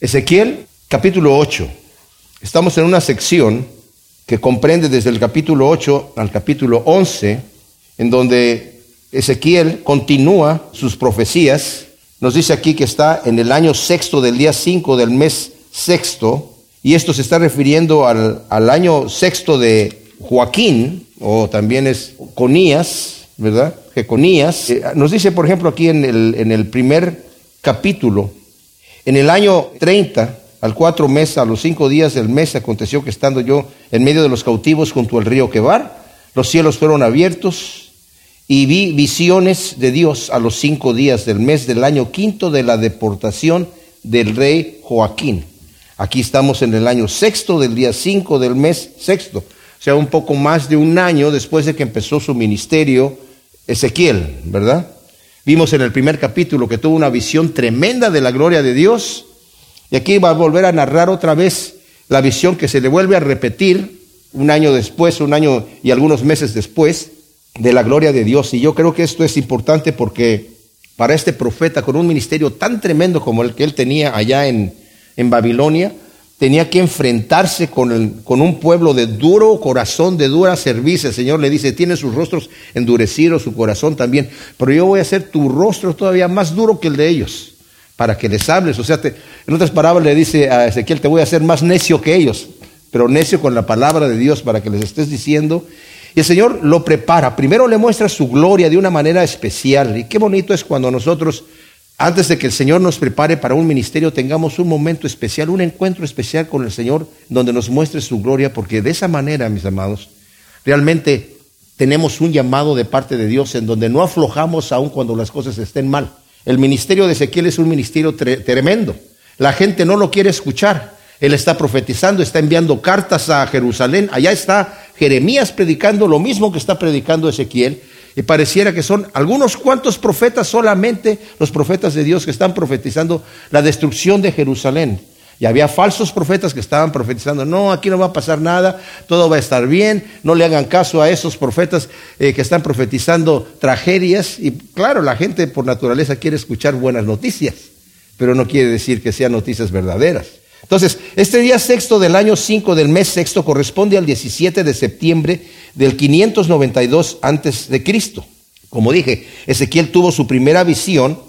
Ezequiel capítulo 8. Estamos en una sección que comprende desde el capítulo 8 al capítulo 11, en donde Ezequiel continúa sus profecías. Nos dice aquí que está en el año sexto del día 5 del mes sexto, y esto se está refiriendo al, al año sexto de Joaquín, o también es Conías, ¿verdad? Jeconías. Eh, nos dice, por ejemplo, aquí en el, en el primer capítulo, en el año 30, al cuatro meses, a los cinco días del mes, aconteció que estando yo en medio de los cautivos junto al río Quebar, los cielos fueron abiertos y vi visiones de Dios a los cinco días del mes del año quinto de la deportación del rey Joaquín. Aquí estamos en el año sexto del día cinco del mes sexto, o sea, un poco más de un año después de que empezó su ministerio Ezequiel, ¿verdad? Vimos en el primer capítulo que tuvo una visión tremenda de la gloria de Dios y aquí va a volver a narrar otra vez la visión que se le vuelve a repetir un año después, un año y algunos meses después de la gloria de Dios. Y yo creo que esto es importante porque para este profeta con un ministerio tan tremendo como el que él tenía allá en, en Babilonia, tenía que enfrentarse con, el, con, un pueblo de duro corazón, de dura servicio. El Señor le dice, tiene sus rostros endurecidos, su corazón también, pero yo voy a hacer tu rostro todavía más duro que el de ellos para que les hables. O sea, en otras palabras le dice a Ezequiel, te voy a hacer más necio que ellos, pero necio con la palabra de Dios para que les estés diciendo. Y el Señor lo prepara. Primero le muestra su gloria de una manera especial. Y qué bonito es cuando nosotros, antes de que el Señor nos prepare para un ministerio, tengamos un momento especial, un encuentro especial con el Señor, donde nos muestre su gloria, porque de esa manera, mis amados, realmente tenemos un llamado de parte de Dios en donde no aflojamos aun cuando las cosas estén mal. El ministerio de Ezequiel es un ministerio tremendo. La gente no lo quiere escuchar. Él está profetizando, está enviando cartas a Jerusalén. Allá está Jeremías predicando lo mismo que está predicando Ezequiel. Y pareciera que son algunos cuantos profetas solamente, los profetas de Dios que están profetizando la destrucción de Jerusalén. Y había falsos profetas que estaban profetizando, no, aquí no va a pasar nada, todo va a estar bien, no le hagan caso a esos profetas eh, que están profetizando tragedias. Y claro, la gente por naturaleza quiere escuchar buenas noticias, pero no quiere decir que sean noticias verdaderas. Entonces, este día sexto del año 5 del mes sexto corresponde al 17 de septiembre del 592 antes de Cristo. Como dije, Ezequiel tuvo su primera visión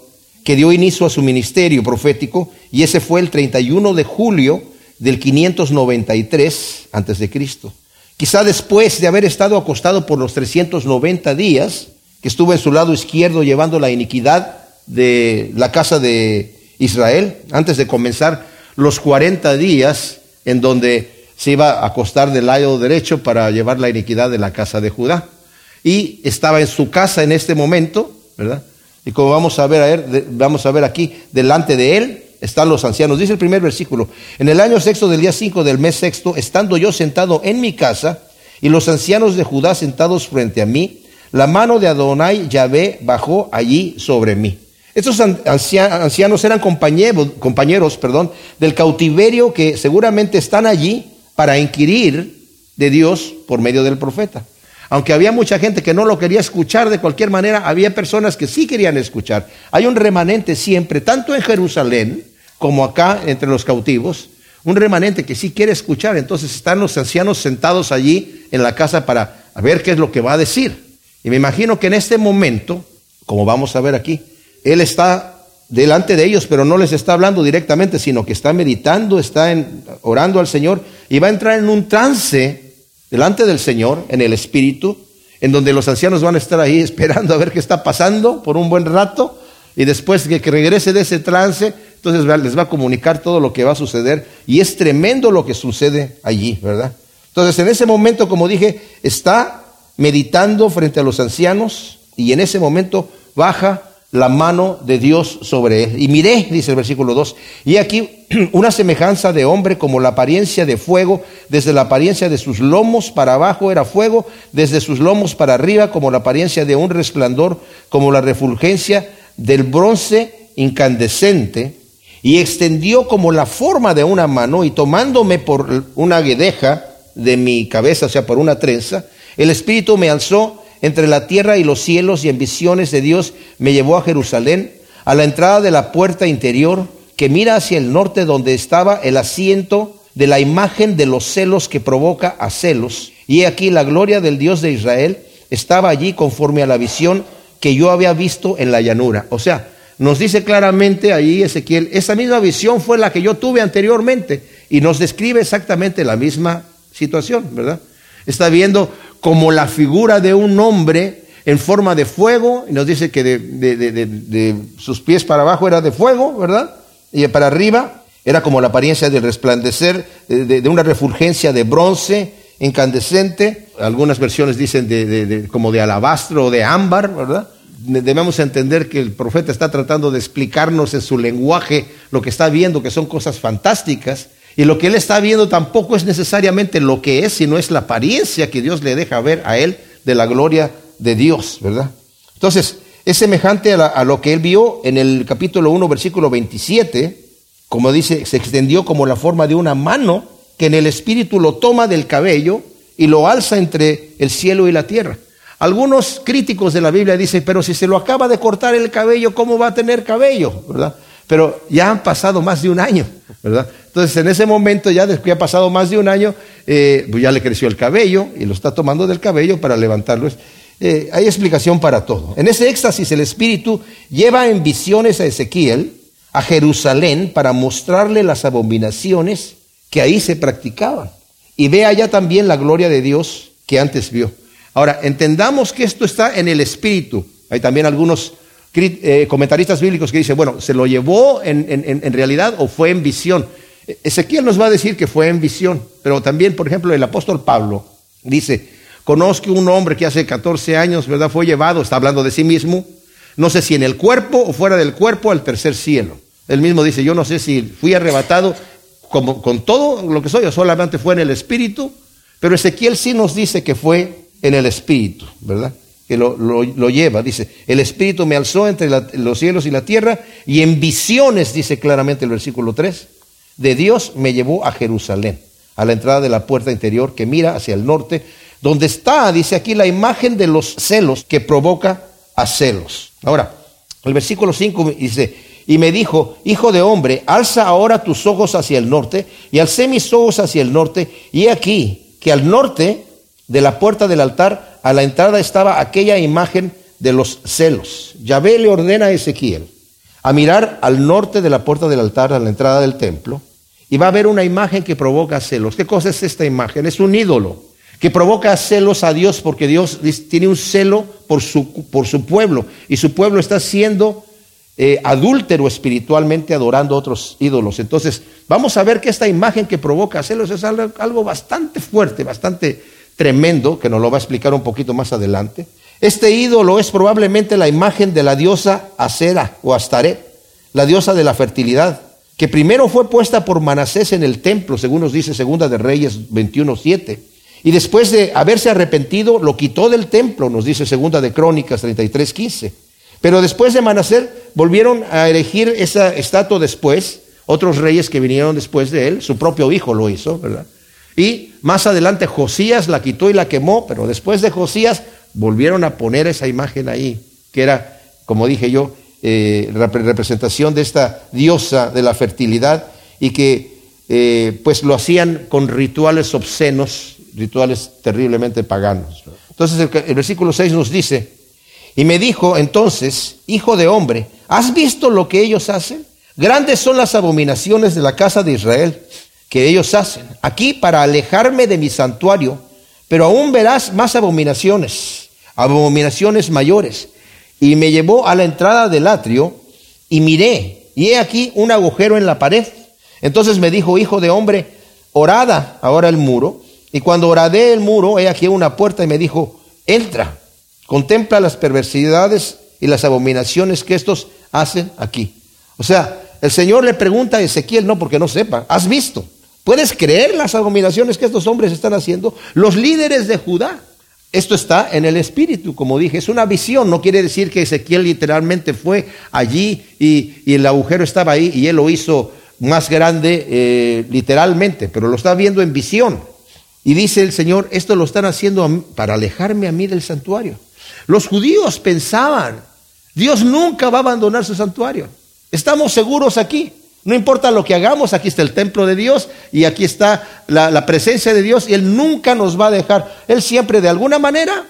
que dio inicio a su ministerio profético y ese fue el 31 de julio del 593 antes de Cristo. Quizá después de haber estado acostado por los 390 días, que estuvo en su lado izquierdo llevando la iniquidad de la casa de Israel, antes de comenzar los 40 días en donde se iba a acostar del lado derecho para llevar la iniquidad de la casa de Judá. Y estaba en su casa en este momento, ¿verdad? Y como vamos a ver, vamos a ver aquí, delante de él están los ancianos. Dice el primer versículo, en el año sexto del día cinco del mes sexto, estando yo sentado en mi casa y los ancianos de Judá sentados frente a mí, la mano de Adonai Yahvé bajó allí sobre mí. Estos ancianos eran compañeros, compañeros perdón, del cautiverio que seguramente están allí para inquirir de Dios por medio del profeta. Aunque había mucha gente que no lo quería escuchar de cualquier manera, había personas que sí querían escuchar. Hay un remanente siempre, tanto en Jerusalén como acá entre los cautivos, un remanente que sí quiere escuchar. Entonces están los ancianos sentados allí en la casa para ver qué es lo que va a decir. Y me imagino que en este momento, como vamos a ver aquí, él está delante de ellos, pero no les está hablando directamente, sino que está meditando, está orando al Señor y va a entrar en un trance delante del Señor en el Espíritu, en donde los ancianos van a estar ahí esperando a ver qué está pasando por un buen rato, y después de que regrese de ese trance, entonces les va a comunicar todo lo que va a suceder, y es tremendo lo que sucede allí, ¿verdad? Entonces en ese momento, como dije, está meditando frente a los ancianos, y en ese momento baja la mano de Dios sobre él. Y miré, dice el versículo 2, y aquí una semejanza de hombre como la apariencia de fuego, desde la apariencia de sus lomos para abajo era fuego, desde sus lomos para arriba como la apariencia de un resplandor, como la refulgencia del bronce incandescente, y extendió como la forma de una mano, y tomándome por una guedeja de mi cabeza, o sea, por una trenza, el Espíritu me alzó entre la tierra y los cielos y en visiones de Dios me llevó a Jerusalén, a la entrada de la puerta interior que mira hacia el norte donde estaba el asiento de la imagen de los celos que provoca a celos. Y aquí la gloria del Dios de Israel estaba allí conforme a la visión que yo había visto en la llanura. O sea, nos dice claramente ahí Ezequiel, esa misma visión fue la que yo tuve anteriormente y nos describe exactamente la misma situación, ¿verdad? Está viendo como la figura de un hombre en forma de fuego, y nos dice que de, sus pies para abajo era de fuego, ¿verdad? Y para arriba era como la apariencia del resplandecer, de, una refulgencia de bronce incandescente, algunas versiones dicen como de alabastro o de ámbar, ¿verdad? Debemos entender que el profeta está tratando de explicarnos en su lenguaje lo que está viendo, que son cosas fantásticas, y lo que él está viendo tampoco es necesariamente lo que es, sino es la apariencia que Dios le deja ver a él de la gloria de Dios, ¿verdad? Entonces, es semejante a, lo que él vio en el capítulo 1, versículo 27, como dice, se extendió como la forma de una mano que en el espíritu lo toma del cabello y lo alza entre el cielo y la tierra. Algunos críticos de la Biblia dicen, pero si se lo acaba de cortar el cabello, ¿cómo va a tener cabello? ¿verdad? Pero ya han pasado más de un año, ¿verdad? Entonces, en ese momento, ya después que ha pasado más de un año, eh, pues ya le creció el cabello y lo está tomando del cabello para levantarlo. Eh, hay explicación para todo. En ese éxtasis, el Espíritu lleva en visiones a Ezequiel a Jerusalén para mostrarle las abominaciones que ahí se practicaban. Y ve allá también la gloria de Dios que antes vio. Ahora, entendamos que esto está en el Espíritu. Hay también algunos eh, comentaristas bíblicos que dicen, bueno, ¿se lo llevó en, realidad o fue en visión? E, Ezequiel nos va a decir que fue en visión, pero también, por ejemplo, el apóstol Pablo dice, conozco un hombre que hace 14 años, ¿verdad? Fue llevado, está hablando de sí mismo, no sé si en el cuerpo o fuera del cuerpo al tercer cielo. Él mismo dice, yo no sé si fui arrebatado como, con todo lo que soy o solamente fue en el espíritu, pero Ezequiel sí nos dice que fue en el espíritu, ¿verdad? Que lo, lleva. Dice, el Espíritu me alzó entre los cielos y la tierra y en visiones, dice claramente el versículo 3, de Dios me llevó a Jerusalén, a la entrada de la puerta interior que mira hacia el norte, donde está, dice aquí, la imagen de los celos que provoca a celos. Ahora, el versículo 5 dice, y me dijo, hijo de hombre, alza ahora tus ojos hacia el norte, y alcé mis ojos hacia el norte, y he aquí que al norte de la puerta del altar a la entrada estaba aquella imagen de los celos. Yahvé le ordena a Ezequiel a mirar al norte de la puerta del altar, a la entrada del templo, y va a ver una imagen que provoca celos. ¿Qué cosa es esta imagen? Es un ídolo que provoca celos a Dios porque Dios tiene un celo por su, por su pueblo y su pueblo está siendo eh, adúltero espiritualmente adorando otros ídolos. Entonces, vamos a ver que esta imagen que provoca celos es algo bastante fuerte, bastante tremendo, que nos lo va a explicar un poquito más adelante. Este ídolo es probablemente la imagen de la diosa Acera o Astaret, la diosa de la fertilidad, que primero fue puesta por Manasés en el templo, según nos dice Segunda de Reyes 21.7. Y después de haberse arrepentido, lo quitó del templo, nos dice Segunda de Crónicas 33.15. Pero después de Manasés, volvieron a erigir esa estatua después, otros reyes que vinieron después de él, su propio hijo lo hizo, ¿verdad? Y más adelante Josías la quitó y la quemó, pero después de Josías volvieron a poner esa imagen ahí, que era, como dije yo, eh, representación de esta diosa de la fertilidad y que eh, pues lo hacían con rituales obscenos, rituales terriblemente paganos. Entonces el, el versículo 6 nos dice, y me dijo entonces, hijo de hombre, ¿has visto lo que ellos hacen? Grandes son las abominaciones de la casa de Israel que ellos hacen. Aquí para alejarme de mi santuario, pero aún verás más abominaciones, abominaciones mayores. Y me llevó a la entrada del atrio y miré, y he aquí un agujero en la pared. Entonces me dijo, hijo de hombre, orada ahora el muro. Y cuando oradé el muro, he aquí una puerta y me dijo, entra, contempla las perversidades y las abominaciones que estos hacen aquí. O sea, el Señor le pregunta a Ezequiel, no porque no sepa, ¿has visto? ¿Puedes creer las abominaciones que estos hombres están haciendo? Los líderes de Judá. Esto está en el espíritu, como dije, es una visión, no quiere decir que Ezequiel literalmente fue allí y, el agujero estaba ahí y él lo hizo más grande eh, literalmente, pero lo está viendo en visión. Y dice el Señor, esto lo están haciendo para alejarme a mí del santuario. Los judíos pensaban, Dios nunca va a abandonar su santuario. Estamos seguros aquí. No importa lo que hagamos, aquí está el templo de Dios y aquí está la, presencia de Dios y Él nunca nos va a dejar. Él siempre de alguna manera,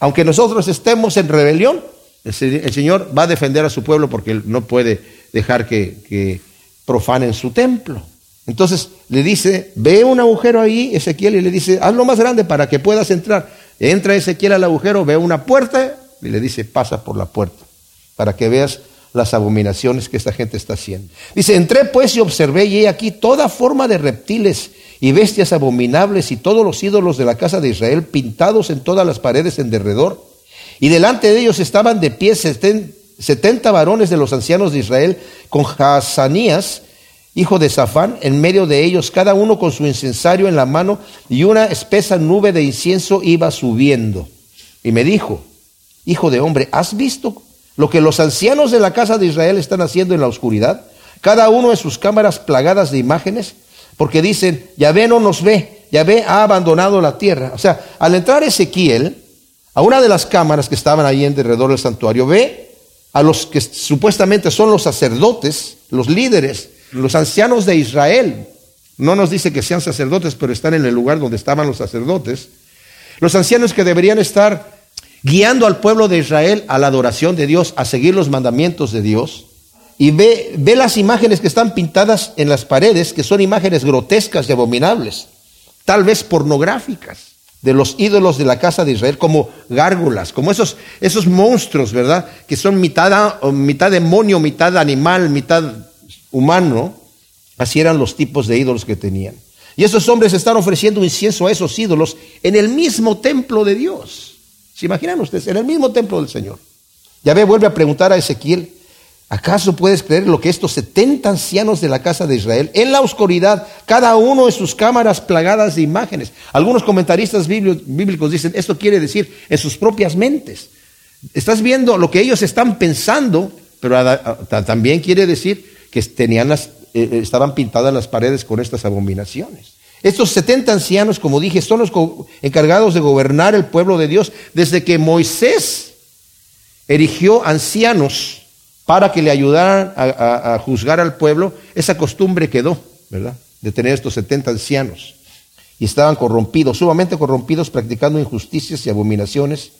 aunque nosotros estemos en rebelión, el, Señor va a defender a su pueblo porque Él no puede dejar que, que profanen su templo. Entonces le dice, ve un agujero ahí, Ezequiel, y le dice, hazlo más grande para que puedas entrar. Entra Ezequiel al agujero, ve una puerta y le dice, pasa por la puerta, para que veas las abominaciones que esta gente está haciendo. Dice, entré pues y observé y he aquí toda forma de reptiles y bestias abominables y todos los ídolos de la casa de Israel pintados en todas las paredes en derredor. Y delante de ellos estaban de pie setenta varones de los ancianos de Israel con Hazanías, hijo de Safán, en medio de ellos, cada uno con su incensario en la mano y una espesa nube de incienso iba subiendo. Y me dijo, hijo de hombre, ¿has visto lo que los ancianos de la casa de Israel están haciendo en la oscuridad, cada uno en sus cámaras plagadas de imágenes, porque dicen, Yahvé no nos ve, Yahvé ha abandonado la tierra. O sea, al entrar Ezequiel a una de las cámaras que estaban ahí en derredor del santuario, ve a los que supuestamente son los sacerdotes, los líderes, los ancianos de Israel. No nos dice que sean sacerdotes, pero están en el lugar donde estaban los sacerdotes. Los ancianos que deberían estar guiando al pueblo de Israel a la adoración de Dios, a seguir los mandamientos de Dios. Y ve, ve las imágenes que están pintadas en las paredes, que son imágenes grotescas y abominables, tal vez pornográficas, de los ídolos de la casa de Israel, como gárgolas, como esos, esos monstruos, ¿verdad? Que son mitad, mitad demonio, mitad animal, mitad humano. Así eran los tipos de ídolos que tenían. Y esos hombres están ofreciendo incienso a esos ídolos en el mismo templo de Dios. ¿Se ustedes? En el mismo templo del Señor. Yahvé vuelve a preguntar a Ezequiel, ¿acaso puedes creer lo que estos 70 ancianos de la casa de Israel, en la oscuridad, cada uno en sus cámaras plagadas de imágenes? Algunos comentaristas bíblicos dicen, esto quiere decir en sus propias mentes. Estás viendo lo que ellos están pensando, pero también quiere decir que tenían las, eh, estaban pintadas las paredes con estas abominaciones. Estos 70 ancianos, como dije, son los encargados de gobernar el pueblo de Dios desde que Moisés erigió ancianos para que le ayudaran a, juzgar al pueblo. Esa costumbre quedó, ¿verdad? De tener estos 70 ancianos. Y estaban corrompidos, sumamente corrompidos, practicando injusticias y abominaciones.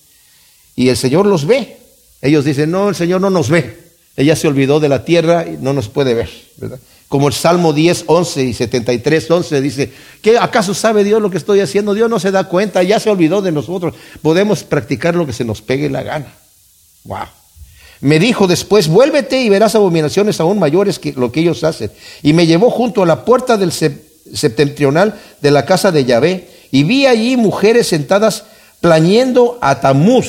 Y el Señor los ve. Ellos dicen, no, el Señor no nos ve. Ella se olvidó de la tierra y no nos puede ver, ¿verdad? Como el Salmo 10, 11 y 73, 11 dice, ¿qué acaso sabe Dios lo que estoy haciendo? Dios no se da cuenta, ya se olvidó de nosotros. Podemos practicar lo que se nos pegue la gana. Wow. Me dijo después, vuélvete y verás abominaciones aún mayores que lo que ellos hacen. Y me llevó junto a la puerta del septentrional de la casa de Yahvé y vi allí mujeres sentadas plañendo a Tamuz.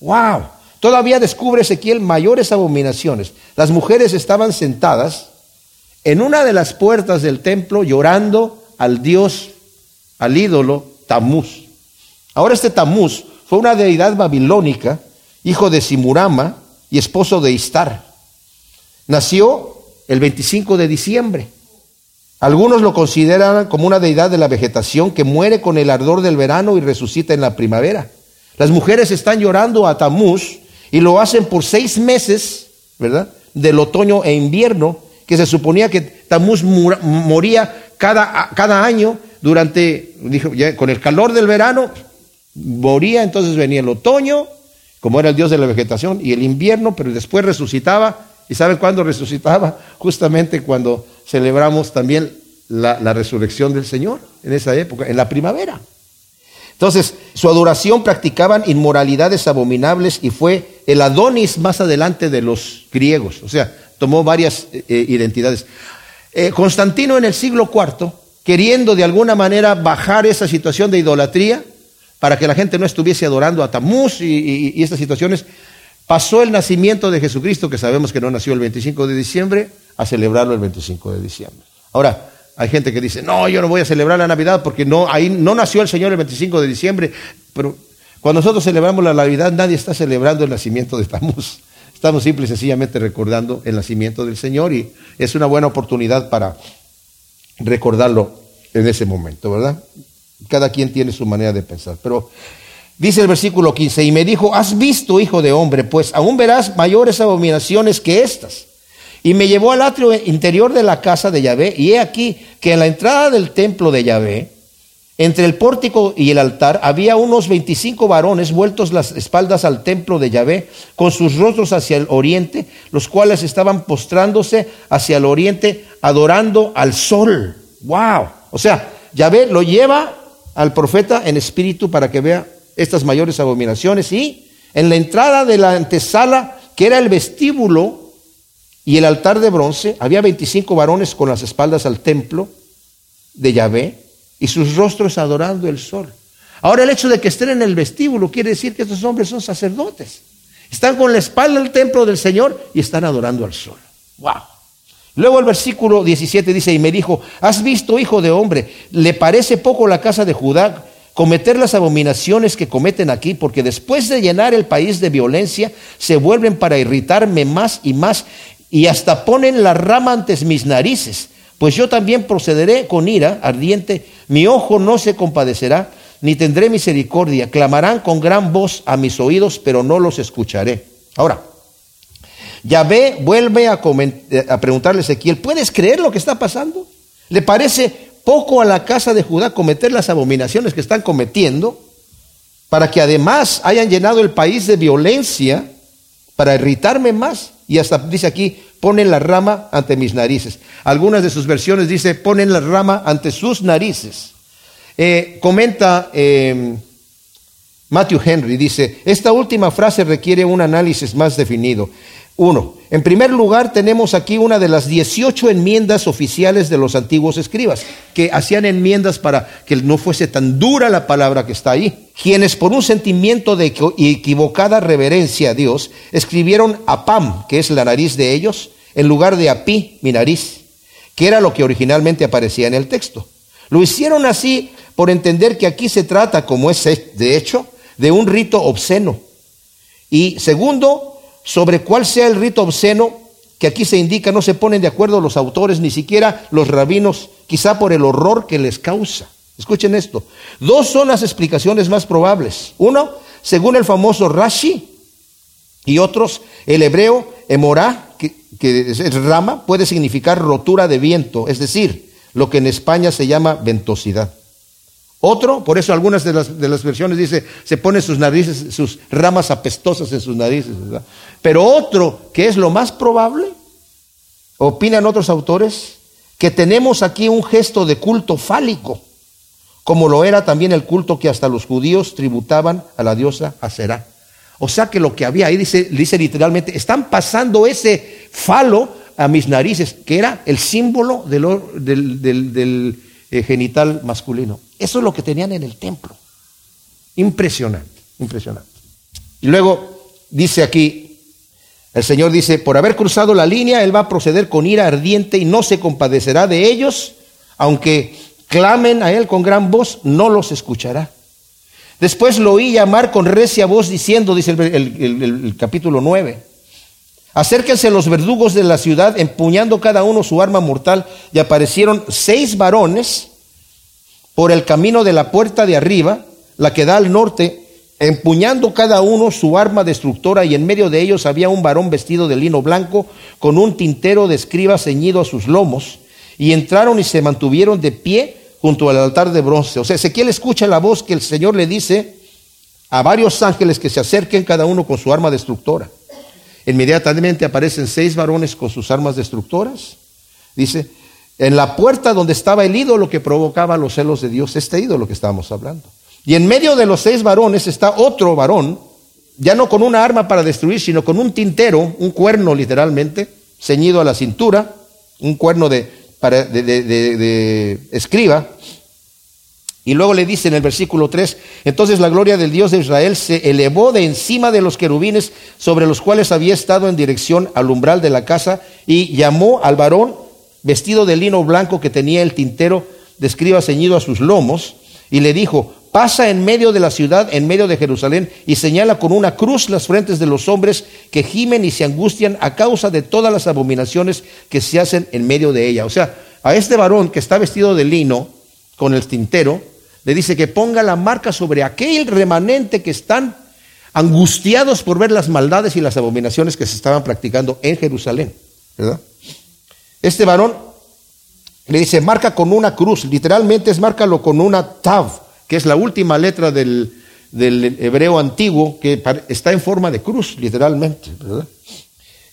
Wow. Todavía descubre Ezequiel mayores abominaciones. Las mujeres estaban sentadas en una de las puertas del templo llorando al dios, al ídolo Tamuz. Ahora este Tamuz fue una deidad babilónica, hijo de Simurama y esposo de Istar. Nació el 25 de diciembre. Algunos lo consideran como una deidad de la vegetación que muere con el ardor del verano y resucita en la primavera. Las mujeres están llorando a Tamuz y lo hacen por seis meses, ¿verdad? Del otoño e invierno que se suponía que Tamuz moría cada, cada año durante, dijo, con el calor del verano, moría, entonces venía el otoño, como era el dios de la vegetación, y el invierno, pero después resucitaba. ¿Y saben cuándo resucitaba? Justamente cuando celebramos también la, la resurrección del Señor, en esa época, en la primavera. Entonces, su adoración practicaban inmoralidades abominables y fue el Adonis más adelante de los griegos. O sea, tomó varias eh, eh, identidades. Eh, Constantino en el siglo IV, queriendo de alguna manera bajar esa situación de idolatría, para que la gente no estuviese adorando a Tamuz y, y estas situaciones, pasó el nacimiento de Jesucristo, que sabemos que no nació el 25 de diciembre, a celebrarlo el 25 de diciembre. Ahora, hay gente que dice, no, yo no voy a celebrar la Navidad porque no, ahí no nació el Señor el 25 de diciembre, pero cuando nosotros celebramos la Navidad, nadie está celebrando el nacimiento de Tamuz. Estamos simple y sencillamente recordando el nacimiento del Señor y es una buena oportunidad para recordarlo en ese momento, ¿verdad? Cada quien tiene su manera de pensar. Pero dice el versículo 15, y me dijo, has visto, hijo de hombre, pues aún verás mayores abominaciones que estas. Y me llevó al atrio interior de la casa de Yahvé, y he aquí que en la entrada del templo de Yahvé, entre el pórtico y el altar, había unos veinticinco varones vueltos las espaldas al templo de Yahvé, con sus rostros hacia el oriente, los cuales estaban postrándose hacia el oriente, adorando al sol. ¡Wow! O sea, Yahvé lo lleva al profeta en espíritu para que vea estas mayores abominaciones y en la entrada de la antesala, que era el vestíbulo, y el altar de bronce, había 25 varones con las espaldas al templo de Yahvé y sus rostros adorando el sol. Ahora el hecho de que estén en el vestíbulo quiere decir que estos hombres son sacerdotes. Están con la espalda al templo del Señor y están adorando al sol. Wow. Luego el versículo 17 dice, y me dijo, ¿has visto, hijo de hombre, le parece poco la casa de Judá cometer las abominaciones que cometen aquí, porque después de llenar el país de violencia, se vuelven para irritarme más y más y hasta ponen la rama ante mis narices. Pues yo también procederé con ira ardiente, mi ojo no se compadecerá, ni tendré misericordia. Clamarán con gran voz a mis oídos, pero no los escucharé. Ahora, Yahvé vuelve a, a preguntarle a Ezequiel, ¿puedes creer lo que está pasando? ¿Le parece poco a la casa de Judá cometer las abominaciones que están cometiendo? Para que además hayan llenado el país de violencia, para irritarme más. Y hasta dice aquí, ponen la rama ante mis narices. Algunas de sus versiones dice, ponen la rama ante sus narices. Eh, comenta eh, Matthew Henry, dice, esta última frase requiere un análisis más definido. Uno, en primer lugar tenemos aquí una de las 18 enmiendas oficiales de los antiguos escribas, que hacían enmiendas para que no fuese tan dura la palabra que está ahí. Quienes por un sentimiento de equivocada reverencia a Dios escribieron apam, que es la nariz de ellos, en lugar de api, mi nariz, que era lo que originalmente aparecía en el texto. Lo hicieron así por entender que aquí se trata, como es de hecho, de un rito obsceno. Y segundo, sobre cuál sea el rito obsceno que aquí se indica, no se ponen de acuerdo los autores, ni siquiera los rabinos, quizá por el horror que les causa. Escuchen esto. Dos son las explicaciones más probables. Uno, según el famoso Rashi, y otros, el hebreo emorá, que, que es rama, puede significar rotura de viento, es decir, lo que en España se llama ventosidad. Otro, por eso algunas de las, de las versiones dice, se pone sus narices, sus ramas apestosas en sus narices. Pero otro, que es lo más probable, opinan otros autores, que tenemos aquí un gesto de culto fálico, como lo era también el culto que hasta los judíos tributaban a la diosa Aserá. O sea que lo que había ahí dice, dice literalmente, están pasando ese falo a mis narices, que era el símbolo del, del eh, genital masculino. Eso es lo que tenían en el templo. Impresionante, impresionante. Y luego dice aquí, el Señor dice, por haber cruzado la línea, Él va a proceder con ira ardiente y no se compadecerá de ellos, aunque clamen a Él con gran voz, no los escuchará. Después lo oí llamar con recia voz diciendo, dice el, capítulo 9, acérquense los verdugos de la ciudad empuñando cada uno su arma mortal y aparecieron seis varones por el camino de la puerta de arriba, la que da al norte, empuñando cada uno su arma destructora, y en medio de ellos había un varón vestido de lino blanco, con un tintero de escriba ceñido a sus lomos, y entraron y se mantuvieron de pie junto al altar de bronce. O sea, Ezequiel escucha la voz que el Señor le dice a varios ángeles que se acerquen cada uno con su arma destructora. Inmediatamente aparecen seis varones con sus armas destructoras. Dice, en la puerta donde estaba el ídolo que provocaba los celos de Dios, este ídolo que estábamos hablando. Y en medio de los seis varones está otro varón, ya no con una arma para destruir, sino con un tintero, un cuerno literalmente, ceñido a la cintura, un cuerno de, escriba. Y luego le dice en el versículo 3, entonces la gloria del Dios de Israel se elevó de encima de los querubines sobre los cuales había estado en dirección al umbral de la casa y llamó al varón vestido de lino blanco que tenía el tintero de escriba ceñido a sus lomos, y le dijo, pasa en medio de la ciudad, en medio de Jerusalén, y señala con una cruz las frentes de los hombres que gimen y se angustian a causa de todas las abominaciones que se hacen en medio de ella. O sea, a este varón que está vestido de lino con el tintero, le dice que ponga la marca sobre aquel remanente que están angustiados por ver las maldades y las abominaciones que se estaban practicando en Jerusalén. ¿verdad? Este varón le dice, marca con una cruz, literalmente es márcalo con una tav, que es la última letra del, del hebreo antiguo, que está en forma de cruz, literalmente.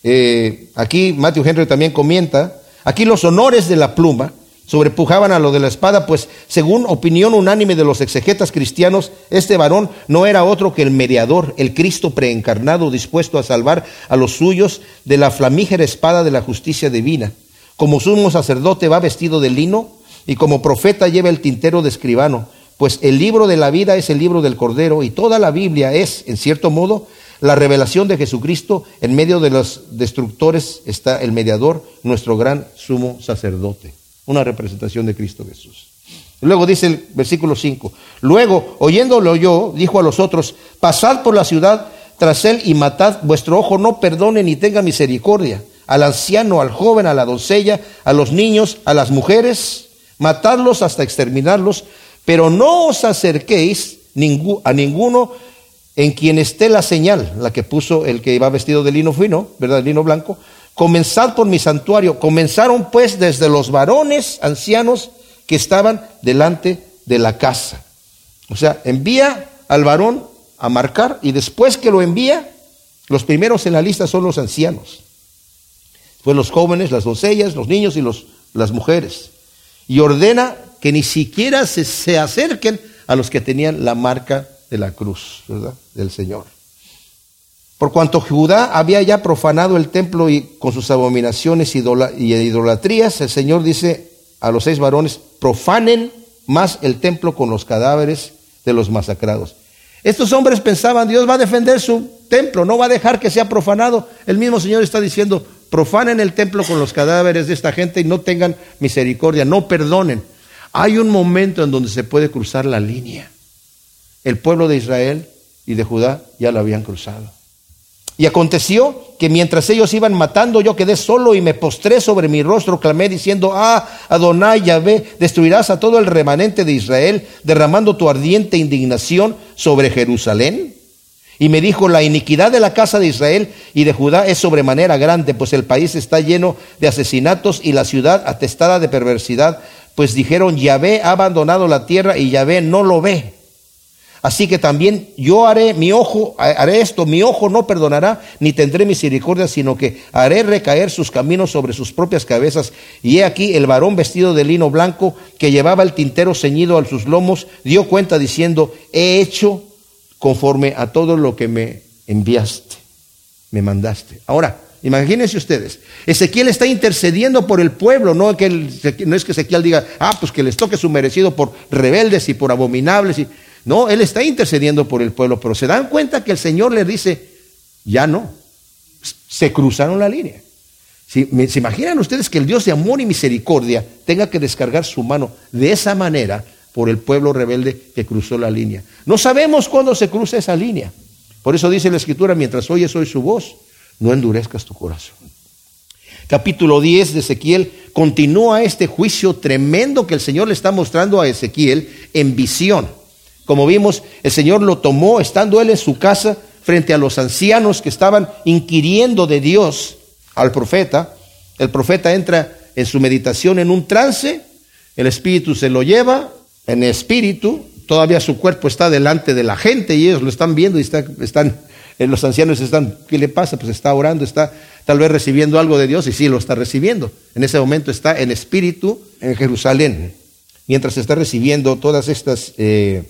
Eh, aquí Matthew Henry también comenta, aquí los honores de la pluma sobrepujaban a lo de la espada, pues según opinión unánime de los exegetas cristianos, este varón no era otro que el mediador, el Cristo preencarnado dispuesto a salvar a los suyos de la flamígera espada de la justicia divina. Como sumo sacerdote va vestido de lino y como profeta lleva el tintero de escribano, pues el libro de la vida es el libro del Cordero y toda la Biblia es, en cierto modo, la revelación de Jesucristo. En medio de los destructores está el mediador, nuestro gran sumo sacerdote. Una representación de Cristo Jesús. Luego dice el versículo 5, luego, oyéndolo yo, dijo a los otros, pasad por la ciudad tras él y matad, vuestro ojo no perdone ni tenga misericordia al anciano, al joven, a la doncella, a los niños, a las mujeres, matadlos hasta exterminarlos, pero no os acerquéis a ninguno en quien esté la señal, la que puso el que iba vestido de lino fino, ¿verdad? Lino blanco. Comenzad por mi santuario. Comenzaron pues desde los varones ancianos que estaban delante de la casa. O sea, envía al varón a marcar y después que lo envía, los primeros en la lista son los ancianos pues los jóvenes, las doncellas, los niños y los, las mujeres. Y ordena que ni siquiera se, se acerquen a los que tenían la marca de la cruz, ¿verdad? Del Señor. Por cuanto Judá había ya profanado el templo y con sus abominaciones y idolatrías, el Señor dice a los seis varones, profanen más el templo con los cadáveres de los masacrados. Estos hombres pensaban, Dios va a defender su templo, no va a dejar que sea profanado. El mismo Señor está diciendo, profanen el templo con los cadáveres de esta gente y no tengan misericordia, no perdonen. Hay un momento en donde se puede cruzar la línea. El pueblo de Israel y de Judá ya lo habían cruzado. Y aconteció que mientras ellos iban matando, yo quedé solo y me postré sobre mi rostro, clamé diciendo, ah, Adonai Yahvé, destruirás a todo el remanente de Israel, derramando tu ardiente indignación sobre Jerusalén. Y me dijo, la iniquidad de la casa de Israel y de Judá es sobremanera grande, pues el país está lleno de asesinatos y la ciudad atestada de perversidad, pues dijeron, Yahvé ha abandonado la tierra y Yahvé no lo ve. Así que también yo haré mi ojo, haré esto, mi ojo no perdonará, ni tendré misericordia, sino que haré recaer sus caminos sobre sus propias cabezas. Y he aquí el varón vestido de lino blanco, que llevaba el tintero ceñido a sus lomos, dio cuenta diciendo, he hecho conforme a todo lo que me enviaste, me mandaste. Ahora, imagínense ustedes, Ezequiel está intercediendo por el pueblo, no, que no es que Ezequiel diga, ah, pues que les toque su merecido por rebeldes y por abominables. No, él está intercediendo por el pueblo, pero se dan cuenta que el Señor le dice, ya no, se cruzaron la línea. Si, ¿Se imaginan ustedes que el Dios de amor y misericordia tenga que descargar su mano de esa manera por el pueblo rebelde que cruzó la línea. No sabemos cuándo se cruza esa línea. Por eso dice la Escritura, mientras oyes hoy su voz, no endurezcas tu corazón. Capítulo 10 de Ezequiel continúa este juicio tremendo que el Señor le está mostrando a Ezequiel en visión. Como vimos, el Señor lo tomó estando él en su casa frente a los ancianos que estaban inquiriendo de Dios al profeta. El profeta entra en su meditación en un trance, el Espíritu se lo lleva, en espíritu, todavía su cuerpo está delante de la gente y ellos lo están viendo y están, eh, los ancianos están, ¿qué le pasa? Pues está orando, está tal vez recibiendo algo de Dios y sí lo está recibiendo. En ese momento está en espíritu en Jerusalén, mientras está recibiendo todas estas eh,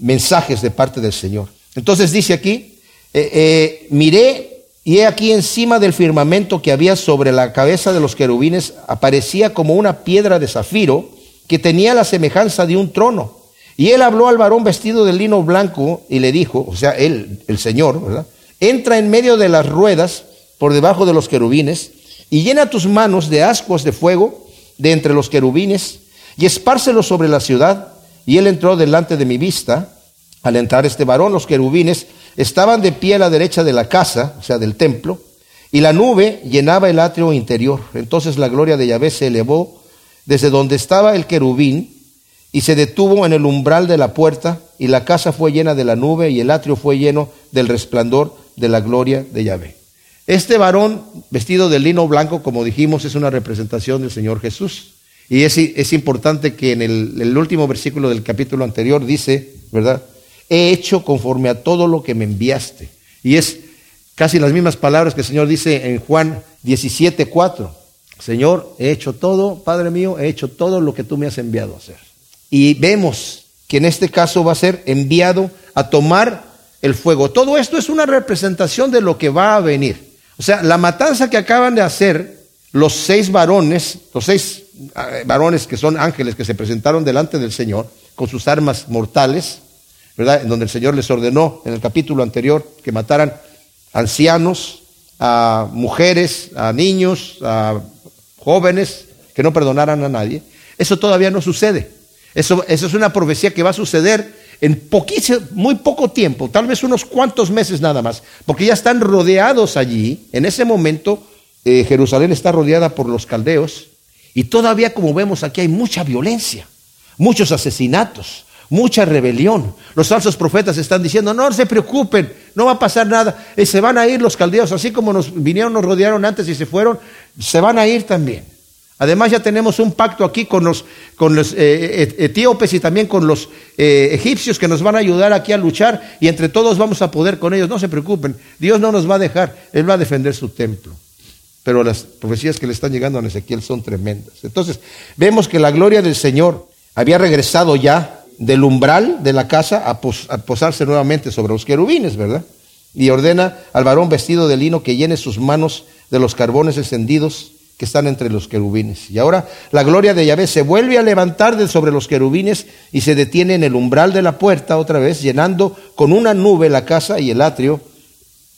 mensajes de parte del Señor. Entonces dice aquí, eh, miré y he aquí encima del firmamento que había sobre la cabeza de los querubines aparecía como una piedra de zafiro, que tenía la semejanza de un trono. Y él habló al varón vestido de lino blanco y le dijo, o sea, él, el Señor, ¿verdad? Entra en medio de las ruedas por debajo de los querubines y llena tus manos de ascuas de fuego de entre los querubines y espárcelos sobre la ciudad. Y él entró delante de mi vista. Al entrar este varón, los querubines estaban de pie a la derecha de la casa, o sea, del templo, y la nube llenaba el atrio interior. Entonces la gloria de Yahvé se elevó desde donde estaba el querubín y se detuvo en el umbral de la puerta y la casa fue llena de la nube y el atrio fue lleno del resplandor de la gloria de Yahvé. Este varón vestido de lino blanco, como dijimos, es una representación del Señor Jesús. Y es, importante que en el, el, último versículo del capítulo anterior dice, ¿verdad? He hecho conforme a todo lo que me enviaste. Y es casi las mismas palabras que el Señor dice en Juan 17, 4. Señor, he hecho todo, Padre mío, he hecho todo lo que tú me has enviado a hacer. Y vemos que en este caso va a ser enviado a tomar el fuego. Todo esto es una representación de lo que va a venir. O sea, la matanza que acaban de hacer los seis varones, los seis eh, varones que son ángeles que se presentaron delante del Señor con sus armas mortales, ¿verdad? En donde el Señor les ordenó en el capítulo anterior que mataran ancianos, a mujeres, a niños, a jóvenes, que no perdonaran a nadie. Eso todavía no sucede. Eso, eso es una profecía que va a suceder en poquísimo, muy poco tiempo, tal vez unos cuantos meses nada más, porque ya están rodeados allí. En ese momento, eh, Jerusalén está rodeada por los caldeos y todavía, como vemos aquí, hay mucha violencia, muchos asesinatos, mucha rebelión. Los falsos profetas están diciendo, no se preocupen, no va a pasar nada, y se van a ir los caldeos, así como nos vinieron, nos rodearon antes y se fueron, se van a ir también. Además ya tenemos un pacto aquí con los, con los eh, etíopes y también con los eh, egipcios que nos van a ayudar aquí a luchar y entre todos vamos a poder con ellos. No se preocupen, Dios no nos va a dejar, Él va a defender su templo. Pero las profecías que le están llegando a Ezequiel son tremendas. Entonces, vemos que la gloria del Señor había regresado ya del umbral de la casa a, posarse nuevamente sobre los querubines, ¿verdad? Y ordena al varón vestido de lino que llene sus manos de los carbones encendidos que están entre los querubines. Y ahora la gloria de Yahvé se vuelve a levantar de sobre los querubines y se detiene en el umbral de la puerta otra vez, llenando con una nube la casa y el atrio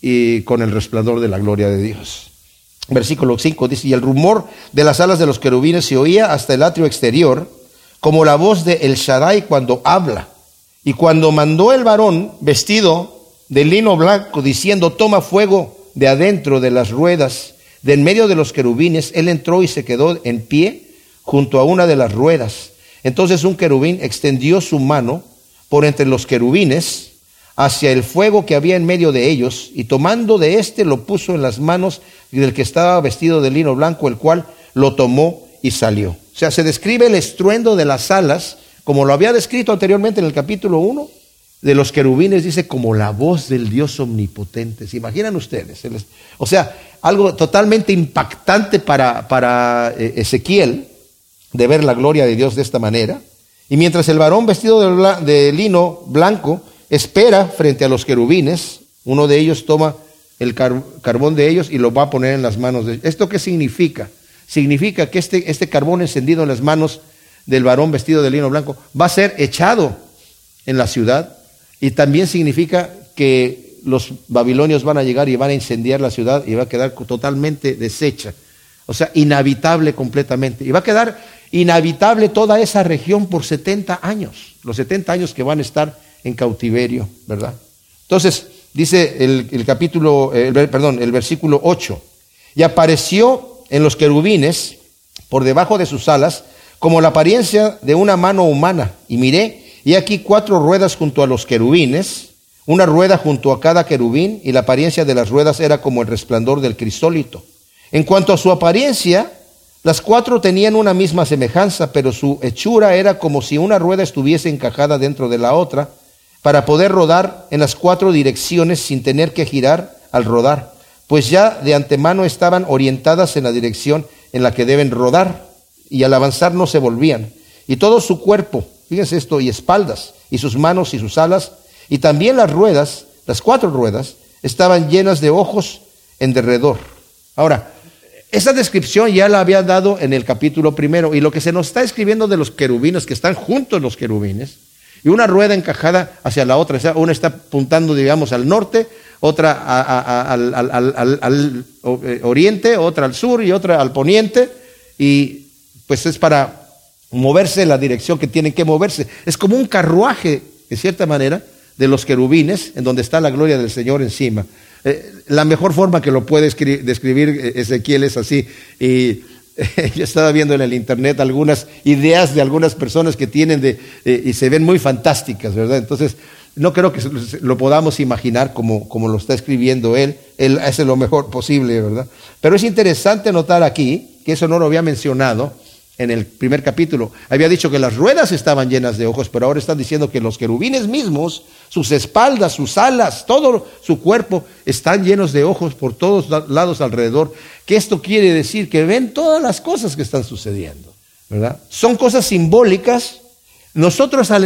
y con el resplandor de la gloria de Dios. Versículo 5 dice, y el rumor de las alas de los querubines se oía hasta el atrio exterior, como la voz de El Shaddai cuando habla. Y cuando mandó el varón vestido de lino blanco, diciendo, toma fuego de adentro de las ruedas, de en medio de los querubines, él entró y se quedó en pie junto a una de las ruedas. Entonces un querubín extendió su mano por entre los querubines hacia el fuego que había en medio de ellos, y tomando de éste lo puso en las manos del que estaba vestido de lino blanco, el cual lo tomó y salió. O sea, se describe el estruendo de las alas, como lo había descrito anteriormente en el capítulo 1, de los querubines, dice como la voz del Dios omnipotente. ¿Se imaginan ustedes? O sea, algo totalmente impactante para, para eh, Ezequiel de ver la gloria de Dios de esta manera. Y mientras el varón vestido de, lino blanco espera frente a los querubines, uno de ellos toma el carbón de ellos y lo va a poner en las manos de ellos. ¿Esto qué significa? Significa que este, este carbón encendido en las manos del varón vestido de lino blanco va a ser echado en la ciudad y también significa que los babilonios van a llegar y van a incendiar la ciudad y va a quedar totalmente deshecha. O sea, inhabitable completamente. Y va a quedar inhabitable toda esa región por 70 años. Los 70 años que van a estar en cautiverio, ¿verdad? Entonces, dice el, capítulo, perdón, el versículo 8. Y apareció en los querubines, por debajo de sus alas, como la apariencia de una mano humana. Y miré, y aquí cuatro ruedas junto a los querubines una rueda junto a cada querubín y la apariencia de las ruedas era como el resplandor del crisólito. En cuanto a su apariencia, las cuatro tenían una misma semejanza, pero su hechura era como si una rueda estuviese encajada dentro de la otra para poder rodar en las cuatro direcciones sin tener que girar al rodar, pues ya de antemano estaban orientadas en la dirección en la que deben rodar y al avanzar no se volvían. Y todo su cuerpo, fíjense esto, y espaldas, y sus manos y sus alas y también las ruedas, las cuatro ruedas, estaban llenas de ojos en derredor. Ahora, esa descripción ya la había dado en el capítulo primero, y lo que se nos está escribiendo de los querubines, que están juntos los querubines, y una rueda encajada hacia la otra, o sea, una está apuntando, digamos, al norte, otra al, al, eh, oriente, otra al sur y otra al poniente, y pues es para moverse en la dirección que tienen que moverse. Es como un carruaje, de cierta manera, de los querubines, en donde está la gloria del Señor encima. Eh, la mejor forma que lo puede describir eh, Ezequiel es así. Y yo estaba viendo en el internet algunas ideas de algunas personas que tienen de, y se ven muy fantásticas, ¿verdad? Entonces, no creo que lo podamos imaginar como, como lo está escribiendo él. Él hace lo mejor posible, ¿verdad? Pero es interesante notar aquí, que eso no lo había mencionado en el primer capítulo. Había dicho que las ruedas estaban llenas de ojos, pero ahora están diciendo que los querubines mismos, sus espaldas, sus alas, todo su cuerpo están llenos de ojos por todos lados alrededor. Que esto quiere decir que ven todas las cosas que están sucediendo, ¿verdad? Son cosas simbólicas nosotros al,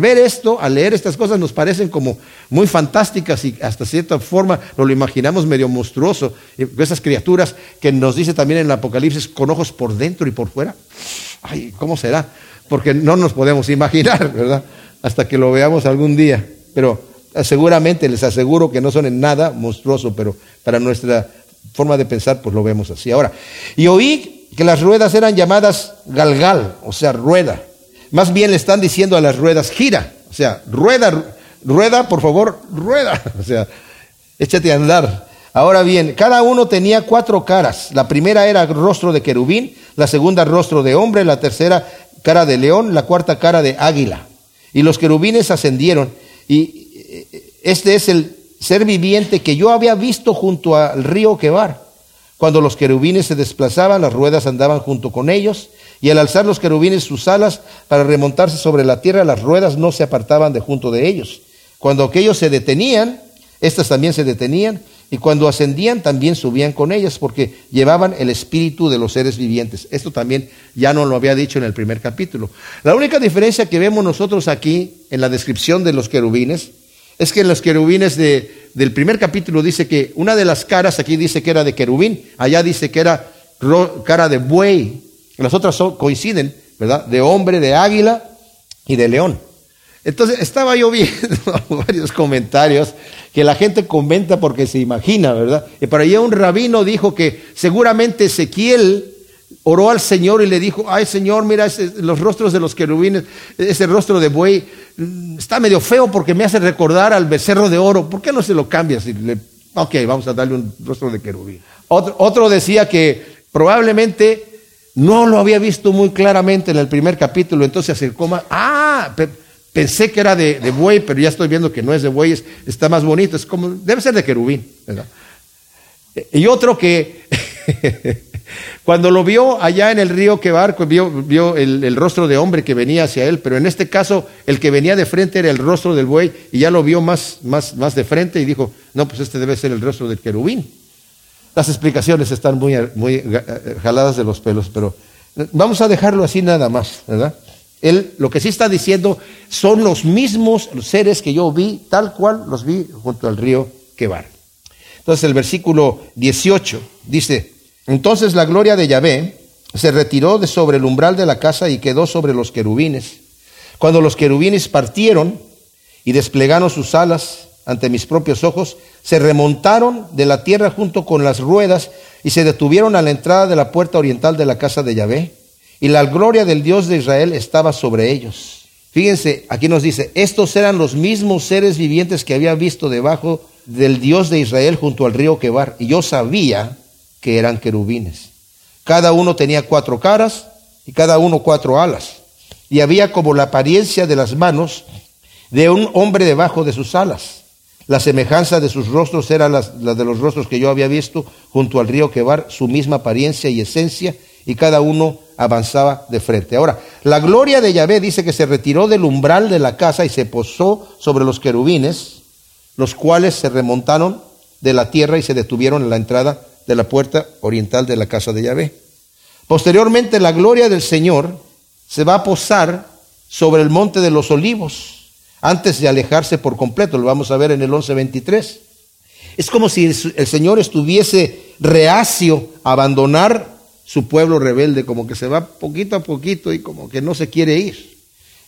ver esto, al leer estas cosas, nos parecen como muy fantásticas y hasta cierta forma nos lo imaginamos medio monstruoso. Esas criaturas que nos dice también en el Apocalipsis con ojos por dentro y por fuera. Ay, ¿cómo será? Porque no nos podemos imaginar, ¿verdad? Hasta que lo veamos algún día. Pero eh, seguramente les aseguro que no son en nada monstruoso, pero para nuestra forma de pensar, pues lo vemos así. Ahora, y oí que las ruedas eran llamadas galgal, o sea, rueda. Más bien le están diciendo a las ruedas, gira, o sea, rueda, rueda, por favor, rueda, o sea, échate a andar. Ahora bien, cada uno tenía cuatro caras. La primera era rostro de querubín, la segunda rostro de hombre, la tercera cara de león, la cuarta cara de águila. Y los querubines ascendieron. Y este es el ser viviente que yo había visto junto al río Quebar cuando los querubines se desplazaban, las ruedas andaban junto con ellos, y al alzar los querubines sus alas para remontarse sobre la tierra, las ruedas no se apartaban de junto de ellos. Cuando aquellos se detenían, estas también se detenían, y cuando ascendían también subían con ellas, porque llevaban el espíritu de los seres vivientes. Esto también ya no lo había dicho en el primer capítulo. La única diferencia que vemos nosotros aquí en la descripción de los querubines es que en los querubines del primer capítulo dice que una de las caras, aquí dice que era de querubín, allá dice que era cara de buey, las otras coinciden, ¿verdad? De hombre, de águila y de león. Entonces estaba yo viendo varios comentarios que la gente comenta porque se imagina, ¿verdad? Y para allá un rabino dijo que seguramente Ezequiel oró al Señor y le dijo, ay Señor, mira los rostros de los querubines, ese rostro de buey mm, está medio feo porque me hace recordar al becerro de oro, ¿por qué no se lo cambias? Y le, ok, vamos a darle un rostro de querubín. Otro, decía que probablemente no lo había visto muy claramente en el primer capítulo, entonces se acercó más, ah, pensé que era de, buey, pero ya estoy viendo que no es de buey, está más bonito, es como, debe ser de querubín, ¿verdad? Y otro que Cuando lo vio allá en el río Quebar, vio, vio el, rostro de hombre que venía hacia él, pero en este caso el que venía de frente era el rostro del buey y ya lo vio más, más, más de frente y dijo, no, pues este debe ser el rostro del querubín. Las explicaciones están muy, muy eh, jaladas de los pelos, pero vamos a dejarlo así nada más, ¿verdad? Él lo que sí está diciendo son los mismos seres que yo vi, tal cual los vi junto al río Quebar. Entonces el versículo 18 dice, entonces la gloria de Yahvé se retiró de sobre el umbral de la casa y quedó sobre los querubines. Cuando los querubines partieron y desplegaron sus alas ante mis propios ojos, se remontaron de la tierra junto con las ruedas y se detuvieron a la entrada de la puerta oriental de la casa de Yahvé. Y la gloria del Dios de Israel estaba sobre ellos. Fíjense, aquí nos dice, estos eran los mismos seres vivientes que había visto debajo del Dios de Israel junto al río Quebar. Y yo sabía que eran querubines. Cada uno tenía cuatro caras y cada uno cuatro alas. Y había como la apariencia de las manos de un hombre debajo de sus alas. La semejanza de sus rostros era la, de los rostros que yo había visto junto al río Quebar, su misma apariencia y esencia, y cada uno avanzaba de frente. Ahora, la gloria de Yahvé dice que se retiró del umbral de la casa y se posó sobre los querubines, los cuales se remontaron de la tierra y se detuvieron en la entrada de la puerta oriental de la casa de Yahvé. Posteriormente la gloria del Señor se va a posar sobre el monte de los olivos antes de alejarse por completo. Lo vamos a ver en el 11.23. Es como si el Señor estuviese reacio a abandonar su pueblo rebelde, como que se va poquito a poquito y como que no se quiere ir.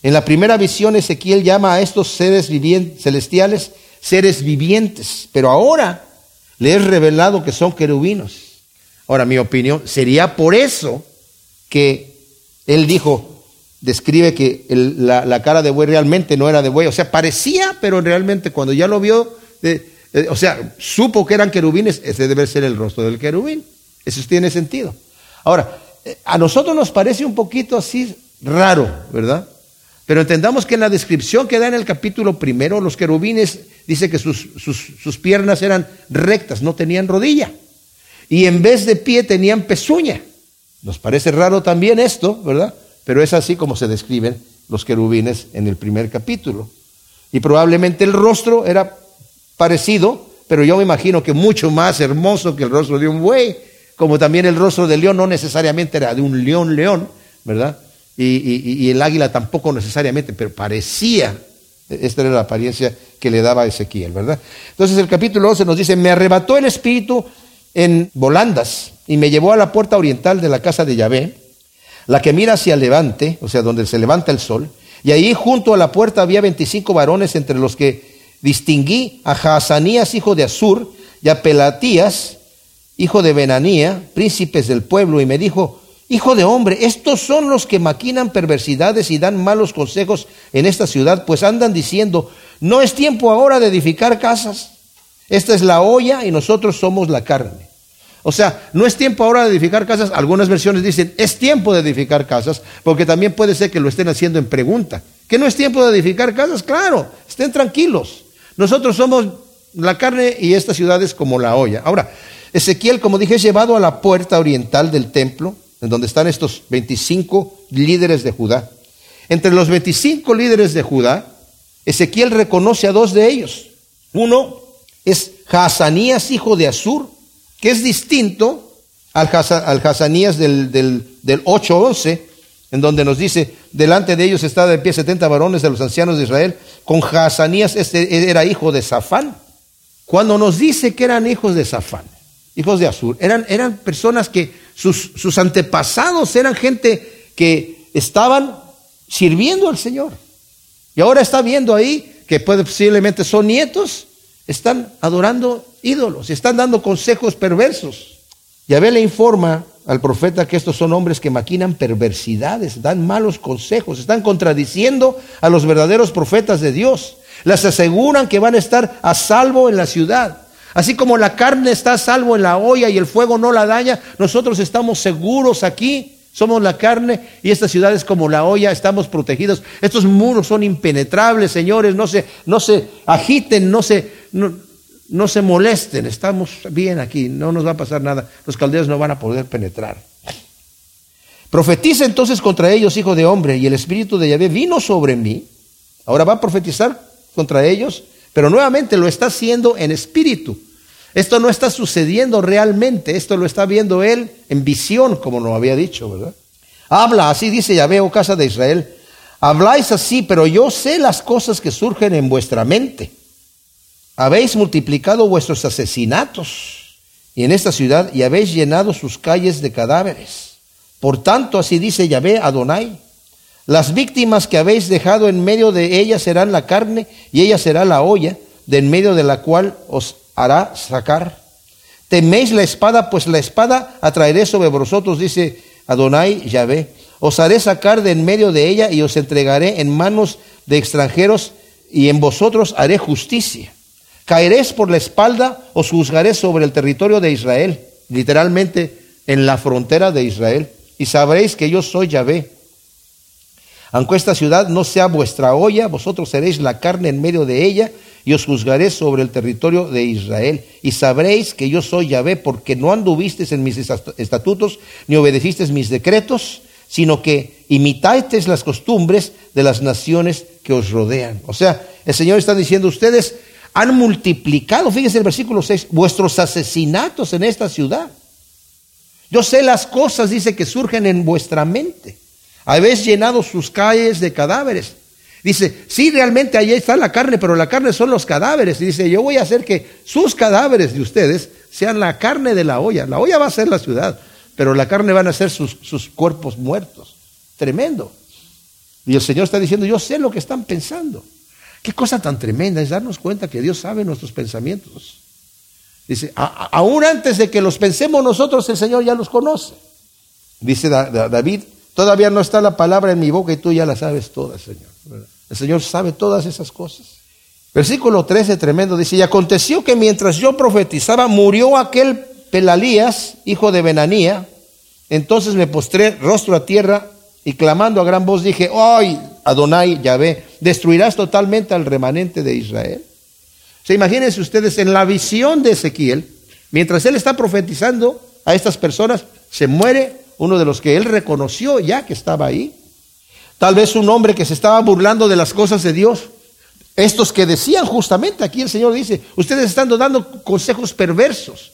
En la primera visión Ezequiel llama a estos seres celestiales seres vivientes, pero ahora le es revelado que son querubinos. Ahora, mi opinión, sería por eso que él dijo, describe que la, cara de buey realmente no era de buey. O sea, parecía, pero realmente cuando ya lo vio, eh, eh, o sea, supo que eran querubines, ese debe ser el rostro del querubín. Eso tiene sentido. Ahora, eh, a nosotros nos parece un poquito así raro, ¿verdad? Pero entendamos que en la descripción que da en el capítulo primero, los querubines dice que sus, sus, piernas eran rectas, no tenían rodilla. Y en vez de pie tenían pezuña. Nos parece raro también esto, ¿verdad? Pero es así como se describen los querubines en el primer capítulo. Y probablemente el rostro era parecido, pero yo me imagino que mucho más hermoso que el rostro de un buey, como también el rostro del león no necesariamente era de un león león, ¿verdad? y, el águila tampoco necesariamente, pero parecía, esta era la apariencia que le daba Ezequiel, ¿verdad? Entonces el capítulo 11 nos dice, me arrebató el espíritu en volandas y me llevó a la puerta oriental de la casa de Yahvé, la que mira hacia el levante, o sea, donde se levanta el sol, y ahí junto a la puerta había 25 varones entre los que distinguí a Jaazanías, hijo de Azur, y a Pelatías, hijo de Benanía, príncipes del pueblo, y me dijo, Hijo de hombre, estos son los que maquinan perversidades y dan malos consejos en esta ciudad, pues andan diciendo, no es tiempo ahora de edificar casas. Esta es la olla y nosotros somos la carne. O sea, no es tiempo ahora de edificar casas. Algunas versiones dicen, es tiempo de edificar casas, porque también puede ser que lo estén haciendo en pregunta. ¿Que no es tiempo de edificar casas? Claro, estén tranquilos. Nosotros somos la carne y esta ciudad es como la olla. Ahora, Ezequiel, como dije, es llevado a la puerta oriental del templo en donde están estos 25 líderes de Judá. Entre los 25 líderes de Judá, Ezequiel reconoce a dos de ellos. Uno es Hazanías, hijo de Azur, que es distinto al, Hazanías del, del, del 8.11, en donde nos dice, delante de ellos está de pie 70 varones de los ancianos de Israel. Con Hazanías este era hijo de Safán. Cuando nos dice que eran hijos de Safán, hijos de Azur, eran, eran personas que sus, antepasados eran gente que estaban sirviendo al Señor. Y ahora está viendo ahí que posiblemente son nietos, están adorando ídolos, están dando consejos perversos. Yahvé le informa al profeta que estos son hombres que maquinan perversidades, dan malos consejos, están contradiciendo a los verdaderos profetas de Dios. Les aseguran que van a estar a salvo en la ciudad. Así como la carne está a salvo en la olla y el fuego no la daña, nosotros estamos seguros aquí. Somos la carne y esta ciudad es como la olla, estamos protegidos. Estos muros son impenetrables, señores, no se, no se agiten, no se, no, se molesten, estamos bien aquí, no nos va a pasar nada. Los caldeos no van a poder penetrar. Profetiza entonces contra ellos, hijo de hombre, y el espíritu de Yahvé vino sobre mí. Ahora va a profetizar contra ellos pero nuevamente lo está haciendo en espíritu. Esto no está sucediendo realmente, esto lo está viendo él en visión, como lo había dicho. Habla, así dice Yahvé, oh casa de Israel. Habláis así, pero yo sé las cosas que surgen en vuestra mente. Habéis multiplicado vuestros asesinatos y en esta ciudad y habéis llenado sus calles de cadáveres. Por tanto, así dice Yahvé Adonai, las víctimas que habéis dejado en medio de ella serán la carne y ella será la olla de en medio de la cual os hará sacar. Teméis la espada, pues la espada atraeré sobre vosotros, dice Adonai Yahvé. Os haré sacar de en medio de ella y os entregaré en manos de extranjeros y en vosotros haré justicia. Caeréis por la espalda, os juzgaré sobre el territorio de Israel, literalmente en la frontera de Israel, y sabréis que yo soy Yahvé aunque esta ciudad no sea vuestra olla, vosotros seréis la carne en medio de ella, y os juzgaré sobre el territorio de Israel. Y sabréis que yo soy Yahvé, porque no anduvisteis en mis estatutos, ni obedecisteis mis decretos, sino que imitasteis las costumbres de las naciones que os rodean. O sea, el Señor está diciendo, ustedes han multiplicado, fíjense el versículo 6, vuestros asesinatos en esta ciudad. Yo sé las cosas, dice, que surgen en vuestra mente. Habéis llenado sus calles de cadáveres. Dice, sí, realmente ahí está la carne, pero la carne son los cadáveres. Y dice, yo voy a hacer que sus cadáveres de ustedes sean la carne de la olla. La olla va a ser la ciudad, pero la carne van a ser sus, sus cuerpos muertos. Tremendo. Y el Señor está diciendo, yo sé lo que están pensando. Qué cosa tan tremenda es darnos cuenta que Dios sabe nuestros pensamientos. Dice, aún antes de que los pensemos nosotros, el Señor ya los conoce. Dice David, Todavía no está la palabra en mi boca y tú ya la sabes todas, Señor. El Señor sabe todas esas cosas. Versículo 13, tremendo, dice, y aconteció que mientras yo profetizaba, murió aquel Pelalías, hijo de Benanía. Entonces me postré rostro a tierra y clamando a gran voz dije, ¡ay! Adonai Yahvé, destruirás totalmente al remanente de Israel. Se imagínense ustedes en la visión de Ezequiel, mientras él está profetizando a estas personas, se muere uno de los que él reconoció ya que estaba ahí. Tal vez un hombre que se estaba burlando de las cosas de Dios. Estos que decían justamente, aquí el Señor dice, ustedes están dando consejos perversos.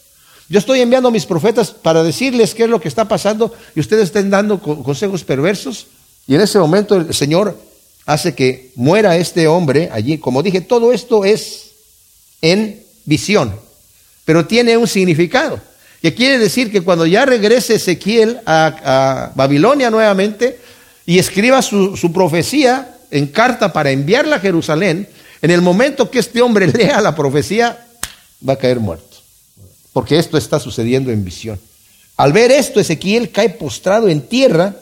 Yo estoy enviando a mis profetas para decirles qué es lo que está pasando y ustedes estén dando consejos perversos. Y en ese momento el Señor hace que muera este hombre allí. Como dije, todo esto es en visión, pero tiene un significado. Que quiere decir que cuando ya regrese Ezequiel a, Babilonia nuevamente y escriba su, su profecía en carta para enviarla a Jerusalén, en el momento que este hombre lea la profecía, va a caer muerto porque esto está sucediendo en visión. Al ver esto, Ezequiel cae postrado en tierra,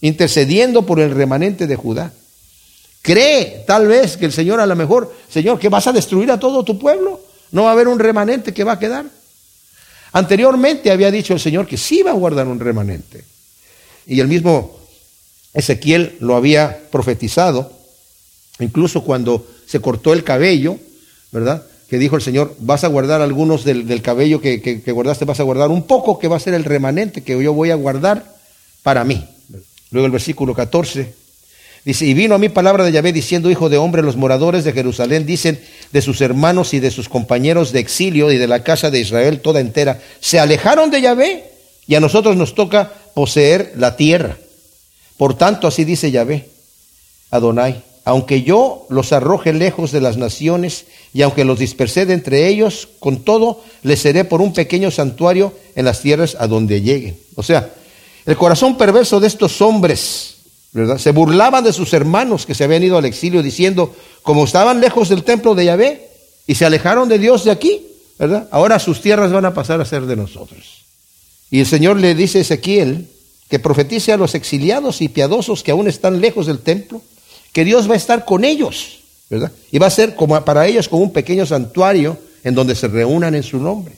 intercediendo por el remanente de Judá. Cree tal vez que el Señor a lo mejor, Señor, que vas a destruir a todo tu pueblo. No va a haber un remanente que va a quedar. Anteriormente había dicho el Señor que sí iba a guardar un remanente. Y el mismo Ezequiel lo había profetizado, incluso cuando se cortó el cabello, ¿verdad? que dijo el Señor, vas a guardar algunos del, cabello que, que, guardaste, vas a guardar un poco, que va a ser el remanente que yo voy a guardar para mí. Luego el versículo 14 dice, y vino a mí palabra de Yahvé diciendo, hijo de hombre, los moradores de Jerusalén dicen de sus hermanos y de sus compañeros de exilio y de la casa de Israel toda entera, se alejaron de Yahvé y a nosotros nos toca poseer la tierra. Por tanto, así dice Yahvé, Adonai, aunque yo los arroje lejos de las naciones y aunque los dispersé de entre ellos, con todo les seré por un pequeño santuario en las tierras a donde lleguen. O sea, el corazón perverso de estos hombres, Se burlaban de sus hermanos que se habían ido al exilio diciendo, como estaban lejos del templo de Yahvé y se alejaron de Dios de aquí, ¿verdad? Ahora sus tierras van a pasar a ser de nosotros. Y el Señor le dice a Ezequiel que profetice a los exiliados y piadosos que aún están lejos del templo que Dios va a estar con ellos, ¿verdad? Y va a ser como para ellos como un pequeño santuario en donde se reúnan en su nombre.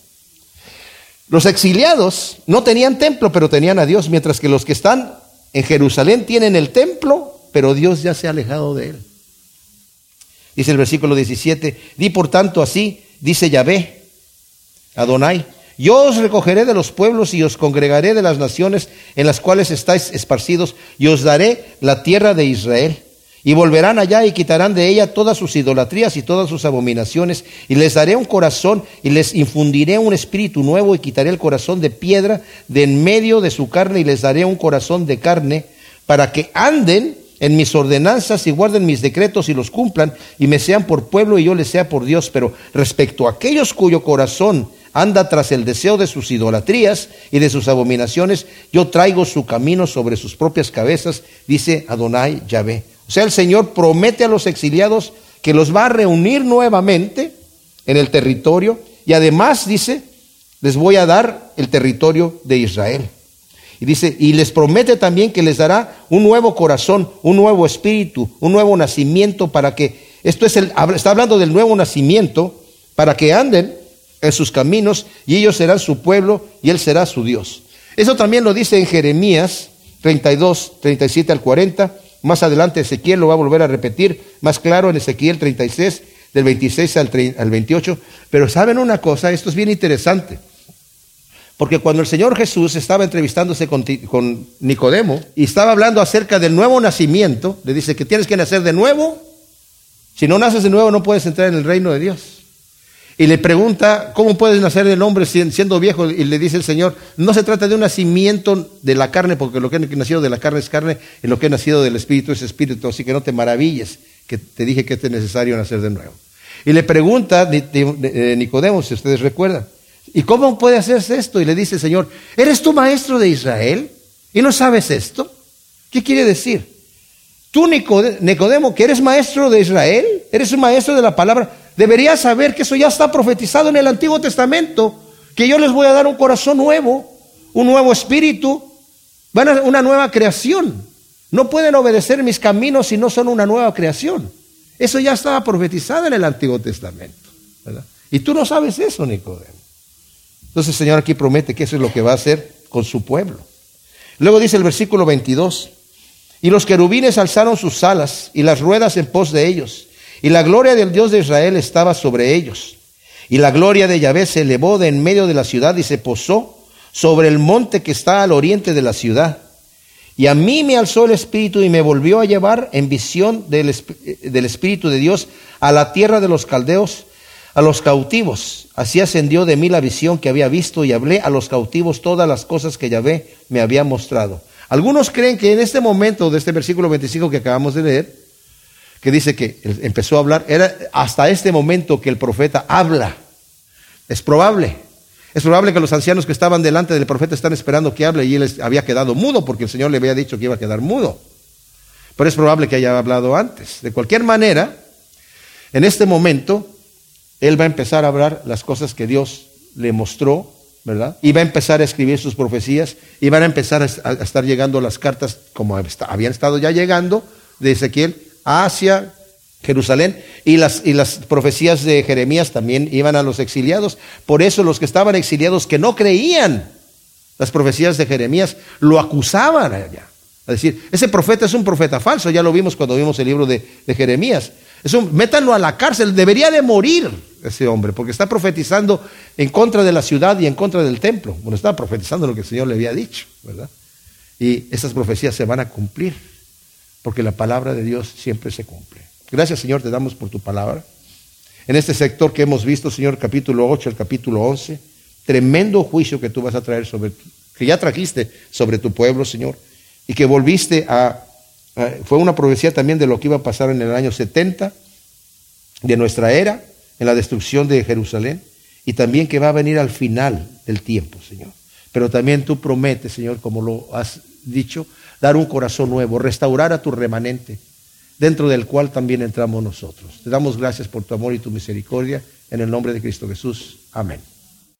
Los exiliados no tenían templo, pero tenían a Dios, mientras que los que están en Jerusalén tienen el templo, pero Dios ya se ha alejado de él. Dice el versículo 17, di por tanto así, dice Yahvé, Adonai, yo os recogeré de los pueblos y os congregaré de las naciones en las cuales estáis esparcidos y os daré la tierra de Israel. Y volverán allá y quitarán de ella todas sus idolatrías y todas sus abominaciones, y les daré un corazón y les infundiré un espíritu nuevo y quitaré el corazón de piedra de en medio de su carne y les daré un corazón de carne para que anden en mis ordenanzas y guarden mis decretos y los cumplan y me sean por pueblo y yo les sea por Dios. Pero respecto a aquellos cuyo corazón anda tras el deseo de sus idolatrías y de sus abominaciones, yo traigo su camino sobre sus propias cabezas, dice Adonai Yahvé. O sea, el Señor promete a los exiliados que los va a reunir nuevamente en el territorio y además dice, les voy a dar el territorio de Israel. Y dice, y les promete también que les dará un nuevo corazón, un nuevo espíritu, un nuevo nacimiento para que, esto es el, está hablando del nuevo nacimiento, para que anden en sus caminos y ellos serán su pueblo y él será su Dios. Eso también lo dice en Jeremías 32, 37 al 40 más adelante Ezequiel lo va a volver a repetir, más claro en Ezequiel 36, del 26 al, 28. Pero saben una cosa, esto es bien interesante. Porque cuando el Señor Jesús estaba entrevistándose con, Nicodemo y estaba hablando acerca del nuevo nacimiento, le dice que tienes que nacer de nuevo. Si no naces de nuevo no puedes entrar en el reino de Dios. Y le pregunta, ¿cómo puedes nacer del hombre siendo viejo? Y le dice el Señor, no se trata de un nacimiento de la carne, porque lo que ha nacido de la carne es carne, y lo que ha nacido del espíritu es espíritu, así que no te maravilles que te dije que es necesario nacer de nuevo. Y le pregunta eh, Nicodemo, si ustedes recuerdan, ¿y cómo puede hacerse esto? Y le dice el Señor, ¿eres tú maestro de Israel? ¿Y no sabes esto? ¿Qué quiere decir? Tú, Nicodemo, que eres maestro de Israel, eres un maestro de la palabra, deberías saber que eso ya está profetizado en el Antiguo Testamento, que yo les voy a dar un corazón nuevo, un nuevo espíritu, una nueva creación. No pueden obedecer mis caminos si no son una nueva creación. Eso ya estaba profetizado en el Antiguo Testamento. Y tú no sabes eso, Nicodemo. Entonces el Señor aquí promete que eso es lo que va a hacer con su pueblo. Luego dice el versículo 22, Y los querubines alzaron sus alas y las ruedas en pos de ellos. Y la gloria del Dios de Israel estaba sobre ellos. Y la gloria de Yahvé se elevó de en medio de la ciudad y se posó sobre el monte que está al oriente de la ciudad. Y a mí me alzó el Espíritu y me volvió a llevar en visión del, del, Espíritu de Dios a la tierra de los caldeos, a los cautivos. Así ascendió de mí la visión que había visto y hablé a los cautivos todas las cosas que Yahvé me había mostrado. Algunos creen que en este momento de este versículo 25 que acabamos de leer, que dice que empezó a hablar, era hasta este momento que el profeta habla. Es probable. Es probable que los ancianos que estaban delante del profeta están esperando que hable y él había quedado mudo porque el Señor le había dicho que iba a quedar mudo. Pero es probable que haya hablado antes. De cualquier manera, en este momento, él va a empezar a hablar las cosas que Dios le mostró, ¿verdad? Y va a empezar a escribir sus profecías y van a empezar a estar llegando las cartas como habían estado ya llegando de Ezequiel hacia Jerusalén y las, y las profecías de Jeremías también iban a los exiliados. Por eso los que estaban exiliados que no creían las profecías de Jeremías lo acusaban allá. Es decir, ese profeta es un profeta falso, ya lo vimos cuando vimos el libro de, Jeremías. Es un, métanlo a la cárcel, debería de morir ese hombre, porque está profetizando en contra de la ciudad y en contra del templo. Bueno, estaba profetizando lo que el Señor le había dicho, ¿verdad? Y esas profecías se van a cumplir, porque la palabra de Dios siempre se cumple. Gracias Señor, te damos por tu palabra. En este sector que hemos visto, Señor, capítulo 8 al capítulo 11, tremendo juicio que tú vas a traer sobre, que ya trajiste sobre tu pueblo, Señor, y que volviste a, fue una profecía también de lo que iba a pasar en el año 70 de nuestra era, en la destrucción de Jerusalén, y también que va a venir al final del tiempo, Señor. Pero también tú prometes, Señor, como lo has dicho, dar un corazón nuevo, restaurar a tu remanente dentro del cual también entramos nosotros. Te damos gracias por tu amor y tu misericordia. En el nombre de Cristo Jesús. Amén.